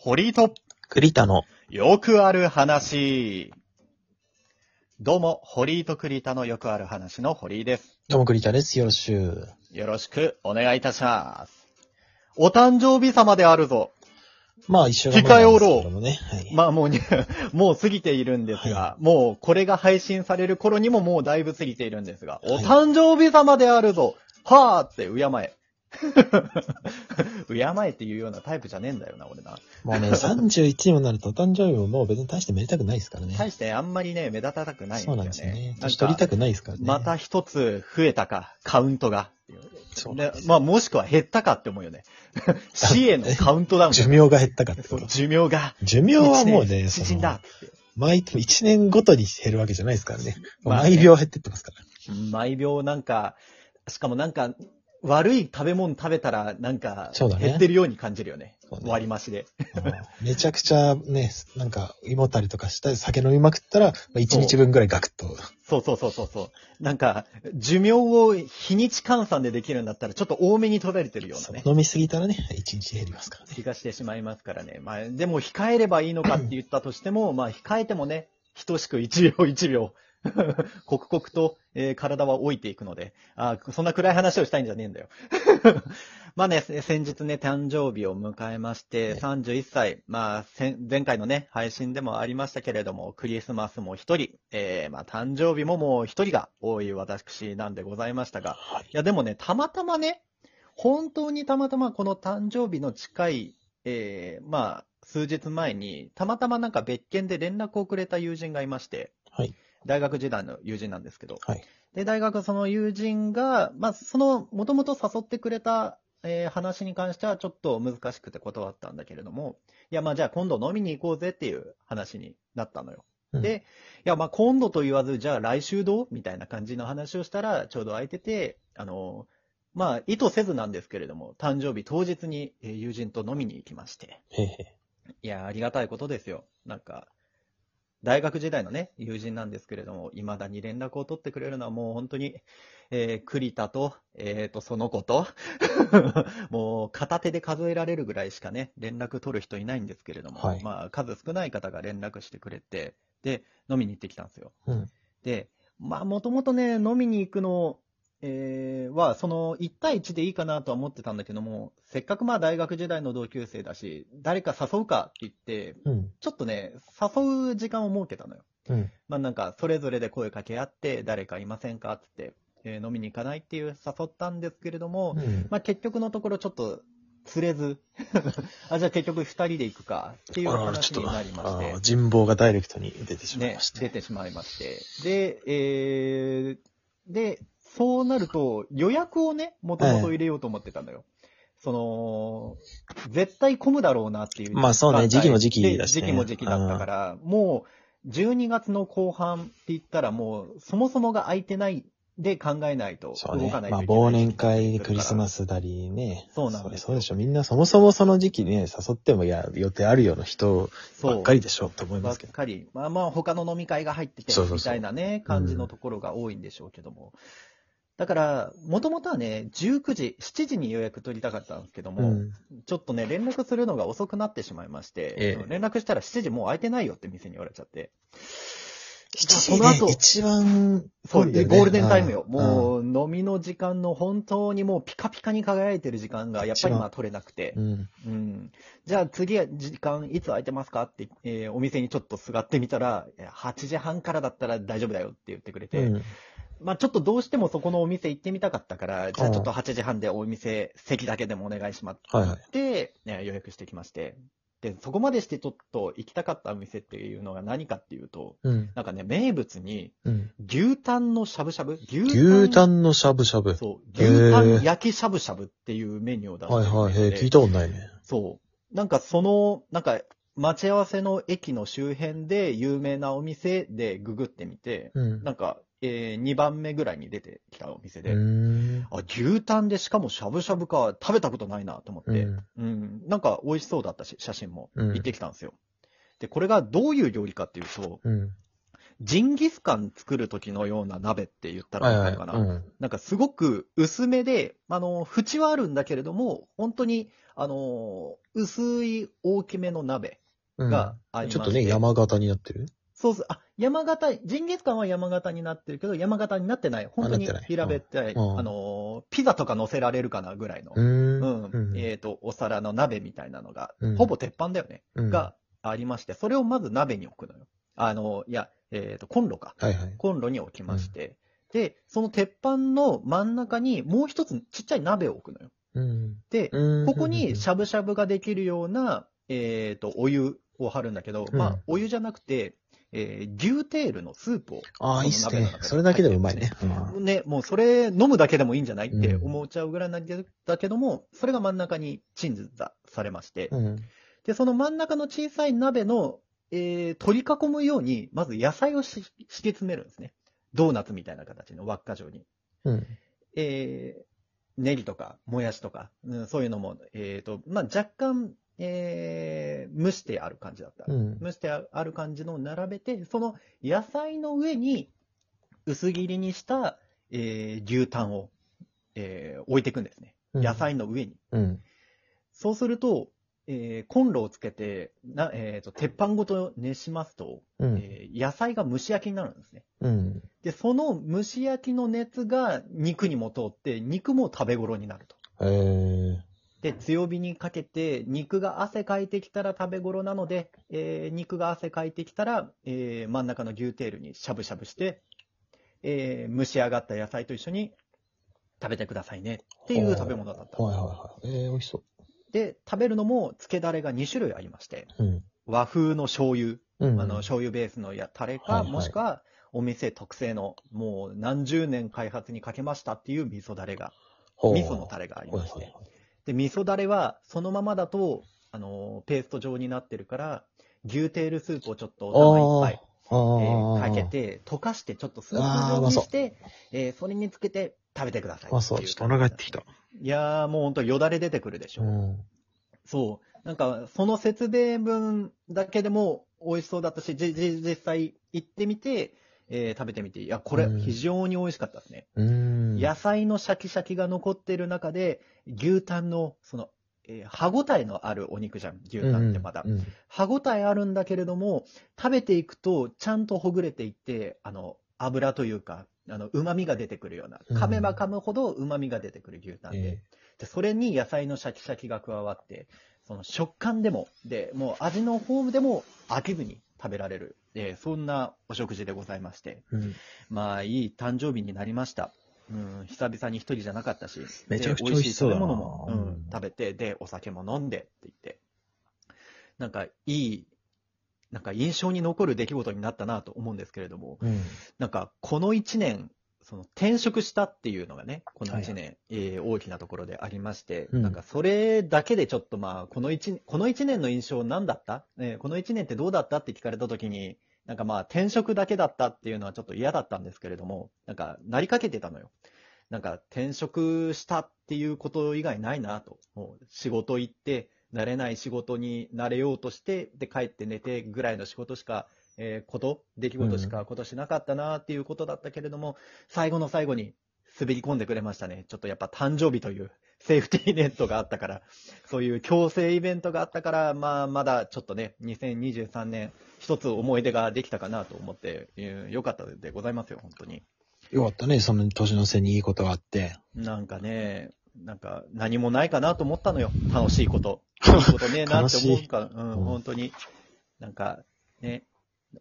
堀井と栗田の、よくある話。どうも、堀井と栗田のよくある話の堀井です。どうも栗田です。よろしく。よろしくお願いいたします。お誕生日様であるぞ。まあ一緒控えおろうう。けどもね。はい。まあもうね、もう過ぎているんですが、もうこれが配信される頃にももうだいぶ過ぎているんですが、おはい誕生日様であるぞ。はーって敬え。敬えっていうようなタイプじゃねえんだよな、俺な。もうね、31にもなるとお誕生日ももう別に大してめでたくないですからね。大してあんまりね、目立たたくないんだよね。そうなんですよね。年取りたくないですからね。また一つ増えたか、カウントが。でそうです、まあもしくは減ったかって思うよね。死へのカウントダウン。寿命が減ったかってこと。寿命が。寿命はもうね、そのって。毎年1年ごとに減るわけじゃないですからね毎秒減ってってますから。毎秒なんか、しかもなんか、悪い食べ物食べたら、なんか、減ってるように感じるよね。ね割り増しで。うんめちゃくちゃね、なんか胃もたりとかしたり酒飲みまくったら、1日分ぐらいガクッと。そうそうそうそうそう。なんか、寿命を日にち換算でできるんだったら、ちょっと多めに取られてるようなね。飲みすぎたらね、1日減りますからね。気がしてしまいますからね。まあ、でも控えればいいのかって言ったとしても、まあ、控えてもね、等しく1秒1秒、刻々と、えー体は老いていくので、あーそんな暗い話をしたいんじゃねえんだよ。まあね、先日ね、誕生日を迎えまして、ね31歳、まあ、前回のね、配信でもありましたけれども、クリスマスも一人、えーまあ、誕生日ももう一人が多い私なんでございましたが、はい。いや、でもね、たまたまね、本当にたまたまこの誕生日の近い、えー、まあ、数日前に、たまたまなんか別件で連絡をくれた友人がいまして、はい。大学時代の友人なんですけど、はい。で、大学その友人が、まあ、その、もともと誘ってくれた、えー話に関してはちょっと難しくて断ったんだけれども、いや、まあ、じゃあ今度飲みに行こうぜっていう話になったのよ。うんで、いや、まあ、今度と言わず、じゃあ来週どうみたいな感じの話をしたら、ちょうど空いてて、あの、まあ、意図せずなんですけれども、誕生日当日にえー友人と飲みに行きまして。いや、ありがたいことですよ。なんか、大学時代のね、友人なんですけれども、未だに連絡を取ってくれるのはもう本当に、えー、栗田と、えーと、その子と、もう片手で数えられるぐらいしかね、連絡取る人いないんですけれども、はいまあ、数少ない方が連絡してくれて、で、飲みに行ってきたんですよ。うん。で、まあ、もともとね、飲みに行くの、えーは、その、1対1でいいかなとは思ってたんだけども、せっかくまあ大学時代の同級生だし、誰か誘うかって言って、うん。ちょっとね、誘う時間を設けたのよ。うん。まあなんか、それぞれで声かけ合って、誰かいませんかっつって、えー飲みに行かないっていう誘ったんですけれども、うん。まあ結局のところちょっと、釣れず、あ、じゃあ結局二人で行くかっていう話になりましあてー。人望がダイレクトに出てしまいねまし、て。出てしまいまして。で、えー、で、そうなると、予約をね、もともと入れようと思ってたのよ。その、絶対混むだろうなっていう。まあそうね時期も時期だしねで時期も時期だったから、もう、12月の後半って言ったらもう、そもそもが空いてないで考えないとそうね。動かないまあといけない。忘年会でクリスマス。スだりね。そうなんですよそうでしょ。みんなそもそもその時期ね、誘ってもいや、予定あるような人ばっかりでしょと思いばっますけど。かり。まあまあ他の飲み会が入っててそうそうそうみたいなね、感じのところが多いんでしょうけども。だから、もともとはね、19時、7時に予約取りたかったんですけども、うん。ちょっとね、連絡するのが遅くなってしまいまして、ええ連絡したら7時もう空いてないよって店に言われちゃって。7その後時ね、一番、そう、ねゴールデンタイムよ。んもう、飲みの時間の本当にもうピカピカに輝いてる時間がやっぱりまあ取れなくて。うん。うん。じゃあ次は時間いつ空いてますかって、えーお店にちょっとすがってみたら、いや8時半からだったら大丈夫だよって言ってくれて、うん。まあちょっとどうしてもそこのお店行ってみたかったから、じゃあうんちょっと8時半でお店、席だけでもお願いしますはいはい。って、ね予約してきまして。で、そこまでしてちょっと行きたかったお店っていうのが何かっていうと、うん。なんかね、名物にうん。牛タンのしゃぶしゃぶ？牛牛タンのしゃぶしゃぶ。そう、牛タン焼きしゃぶしゃぶっていうメニューを出してるはいはい。へ聞いたことないね。そう。なんかその、なんか、待ち合わせの駅の周辺で有名なお店でググってみて、うん。なんか、え2番目ぐらいに出てきたお店うで。あ、牛タンでしかもしゃぶしゃぶか、食べたことないなと思って、うんうん、なんか美味しそうだったし、写真もうん行ってきたんですよ。で、これがどういう料理かっていうと、うん。ジンギスカン作る時のような鍋って言ったらはいはい。わかるかな。うん。なんかすごく薄めで、あの、縁はあるんだけれども、本当に、あの、薄い大きめの鍋うんがありまして、ちょっとね、山形になってる？そうそう、あ、山形、ジンギスカンは山形になってるけど、山形になってない。本当に平べったい、うん。あの、ピザとか乗せられるかなぐらいの、うん。えっ、と、お皿の鍋みたいなのが、うん。ほぼ鉄板だよね、うん。がありまして、それをまず鍋に置くのよ。あの、いや、えっ、と、コンロか。はいはい。コンロに置きまして、で、その鉄板の真ん中にもう一つちっちゃい鍋を置くのよ。うん。で、うん。ここにしゃぶしゃぶができるような、えっ、と、お湯を張るんだけど、うんまあ、お湯じゃなくて、えー牛テールのスープを。ああ、いいっすねこの鍋の中。にそれだけでもうまいね。うんね、もうそれ飲むだけでもいいんじゃない？ってうん思っちゃうぐらいなんだけども、それが真ん中に鎮座されまして、うん。で、その真ん中の小さい鍋の、えー取り囲むように、まず野菜をし敷き詰めるんですね。ドーナツみたいな形の輪っか状に。うん。えーネギとか、もやしとか、うんそういうのも、えっ、と、まあ、若干、えー蒸してある感じだった。うん。蒸してある感じのを並べて、その野菜の上に薄切りにした、えー牛タンを、えー置いていくんですね。野菜の上に。うん。そうすると、えーコンロをつけて、なえーと鉄板ごと熱しますと、うん。えー野菜が蒸し焼きになるんですね。うん。で、その蒸し焼きの熱が肉にも通って、肉も食べ頃になると。えー。で、強火にかけて、肉が汗かいてきたら食べ頃なので、えー肉が汗かいてきたら、えー真ん中の牛テールにしゃぶしゃぶして、えー蒸し上がった野菜と一緒に食べてくださいねっていう食べ物だった。はいはいはい。えー、美味しそで、食べるのも、漬けだれが2種類ありまして、う。うん。和風の醤油、うん。あの、醤油ベースのやタレか、はいはいもしくは、お店特製の、もう何十年開発にかけましたっていう味噌だれが、ほう味噌のタレがありましてはいはい。はいで、味噌だれは、そのままだと、あの、ペースト状になってるから、牛テールスープをちょっとお玉いっぱい、えーかけ。て、溶かして、ちょっとスープ状にして、えーそれにつけて食べてください。あ、そう。ちょっとお腹減ってきた。いやー、もうほんとよだれ出てくるでしょ。うん。そう。なんか、その説明文だけでも美味しそうだったし、じ、じ、実際行ってみて、えー食べてみて、いや、これうん非常に美味しかったですね。うん。野菜のシャキシャキが残ってる中で、牛タンの、その、えー歯ごたえのあるお肉じゃん、牛タンってまだ。うん。歯ごたえあるんだけれども、食べていくと、ちゃんとほぐれていって、あの、油というか、あの、旨味が出てくるような、うん噛めば噛むほど旨味が出てくる牛タンで、えで、それに野菜のシャキシャキが加わって、その食感でも、で、もう味の方でも飽きずに食べられる、えーそんなお食事でございまして、ーうん。まあ、いい誕生日になりました。うん、久々に一人じゃなかったし、めちゃくちゃで美味しい食べ物も、ううん。ん、食べて、で、お酒も飲んでって言って、なんかいい、なんか印象に残る出来事になったなと思うんですけれども、うん。なんかこの一年、その転職したっていうのがね、この一は年、えー大きなところでありまして、うん。なんかそれだけでちょっとまあ、この一、この一年の印象何だった、ね、この一年ってどうだった？って聞かれた時に、なんかまあ転職だけだったっていうのはちょっと嫌だったんですけれども、なんかなりかけてたのよ。なんか転職したっていうこと以外ないなと。もう仕事行って、慣れない仕事に慣れようとして、で帰って寝てぐらいの仕事しか、えーこと、出来事しか今年なかったなっていうことだったけれども、最後の最後に滑り込んでくれましたね。ちょっとやっぱ誕生日というセーフティーネットがあったから、そういう強制イベントがあったから、まあまだちょっとね、2023年一つ思い出ができたかなと思って、えーよかったでございますよ、本当に。よかったね、その年の瀬にいいことがあって。なんかね、なんか何もないかなと思ったのよ。楽しいこと。いいことねえなって思うから、うん、うん本当に。なんか、ね、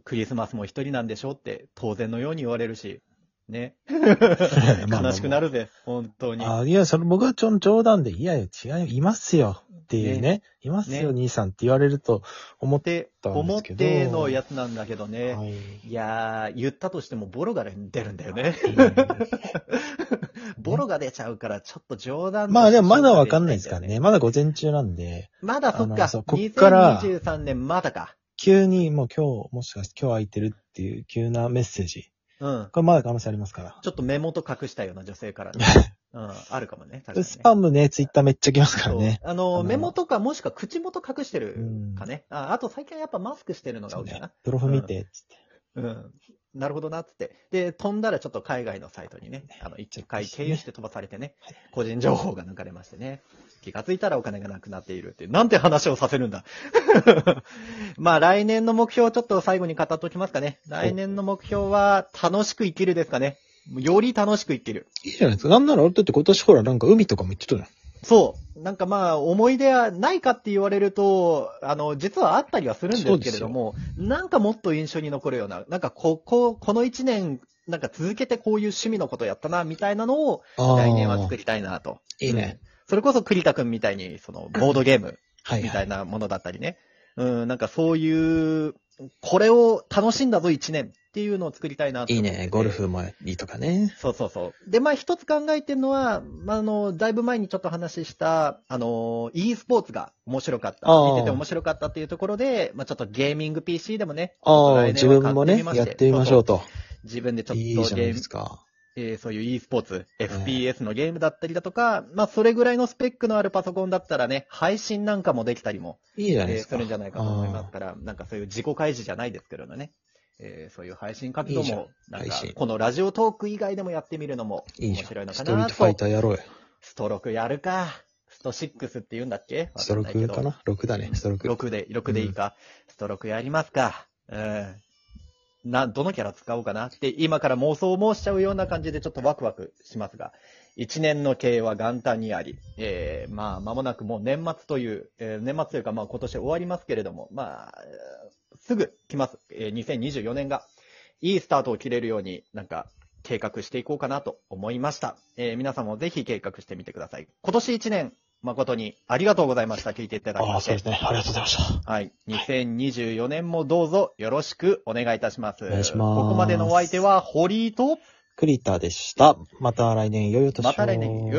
クリスマスも一人なんでしょって当然のように言われるし、ね。悲しくなる。るぜ、本当に。あ、いや、それ僕はちょ、冗談で、いやいや、違うよ、いますよ。っていうね。いますよ、ね兄さんって言われると思ったんで思っすけどてのやつなんだけどね。はい。いやー、言ったとしてもボロが出るんだよね。ボロが出ちゃうから、ちょっと冗談とまあでもまだわかんないですからね。よ。まだ午前中なんで、まだそっか。こっから2023年まだか。急にもう今日、もしかして今日空いてるっていう急なメッセージ。うん。これまだ可能性ありますから。ちょっと目元隠したような女性からね。うん、あるかもね。確かにねスパムね、ツイッターめっちゃ来ますからね。そうあの、あの目元かもしくは口元隠してるかね。ああと最近はやっぱマスクしてるのが多いかな。。プロフ見て、つって。うん。なるほどな、つって。で、飛んだらちょっと海外のサイトにね、あの、一回経由して飛ばされてね、個人情報が抜かれましてね。気がついたらお金がなくなっているっていう。なんて話をさせるんだ。まあ来年の目標をちょっと最後に語っておきますかね。来年の目標は楽しく生きるですかね。より楽しく生きる。いいじゃないですか。なんなら俺だって今年ほらなんか海とかも行ってたじゃん。そう。なんかまあ、思い出はないかって言われると、あの、実はあったりはするんですけれども、なんかもっと印象に残るような、なんかここ、この一年、なんか続けてこういう趣味のことやったな、みたいなのを、来年は作りたいなと。いいね。それこそ栗田くんみたいに、その、ボードゲームはい、みたはいい。なものだったりね。うん、なんかそういう、これを楽しんだぞ一年っていうのを作りたいなといいね。ゴル。フもいいとかね。そうそうそう。で、まあ一つ考えてるのは、まああの、だいぶ前にちょっと話した、あの、e スポーツが面白かった。見てて面白かったっていうところで、まあちょっとゲーミング PC でもね、ああ、来自分もね、買ってみましてやってみましょうと。自分でちょっとゲームいですか。えーそういう e スポーツ、FPS のゲームだったりだとか、まあそれぐらいのスペックのあるパソコンだったらね、配信なんかもできたりも、いいじゃないえーですか。するんじゃないかと思いますから、なんかそういう自己開示じゃないですけどね。えーそういう配信活動も、なんかこのラジオトーク以外でもやってみるのも。面白いのかなと。ストリートファイターやろうよ。ストロークやるか。スト6って言うんだっけ？ストロークかな？な ?6 だね、ストローク。6で、6でいいか？ストロークやりますか。うん。な、どのキャラ使おうかなって、今から妄想もしちゃうような感じでちょっとワクワクしますが、一年の経営は元旦にあり、えー、まあ、間もなくもう年末という、えー年末というかまあ今年終わりますけれども、まあ、すぐ来ます。えー2024年が、いいスタートを切れるように、なんか、計画していこうかなと思いました。えー皆さんもぜひ計画してみてください。今年一年、誠にありがとうございました。聞いていただきああ、ましてそうで。すね。ありがとうございました。はい。2024年もどうぞよろしくお願いいたします。お願いしますここまでのお相手は、堀井と、クリタでした。また来年、良いお年を。また来年、よ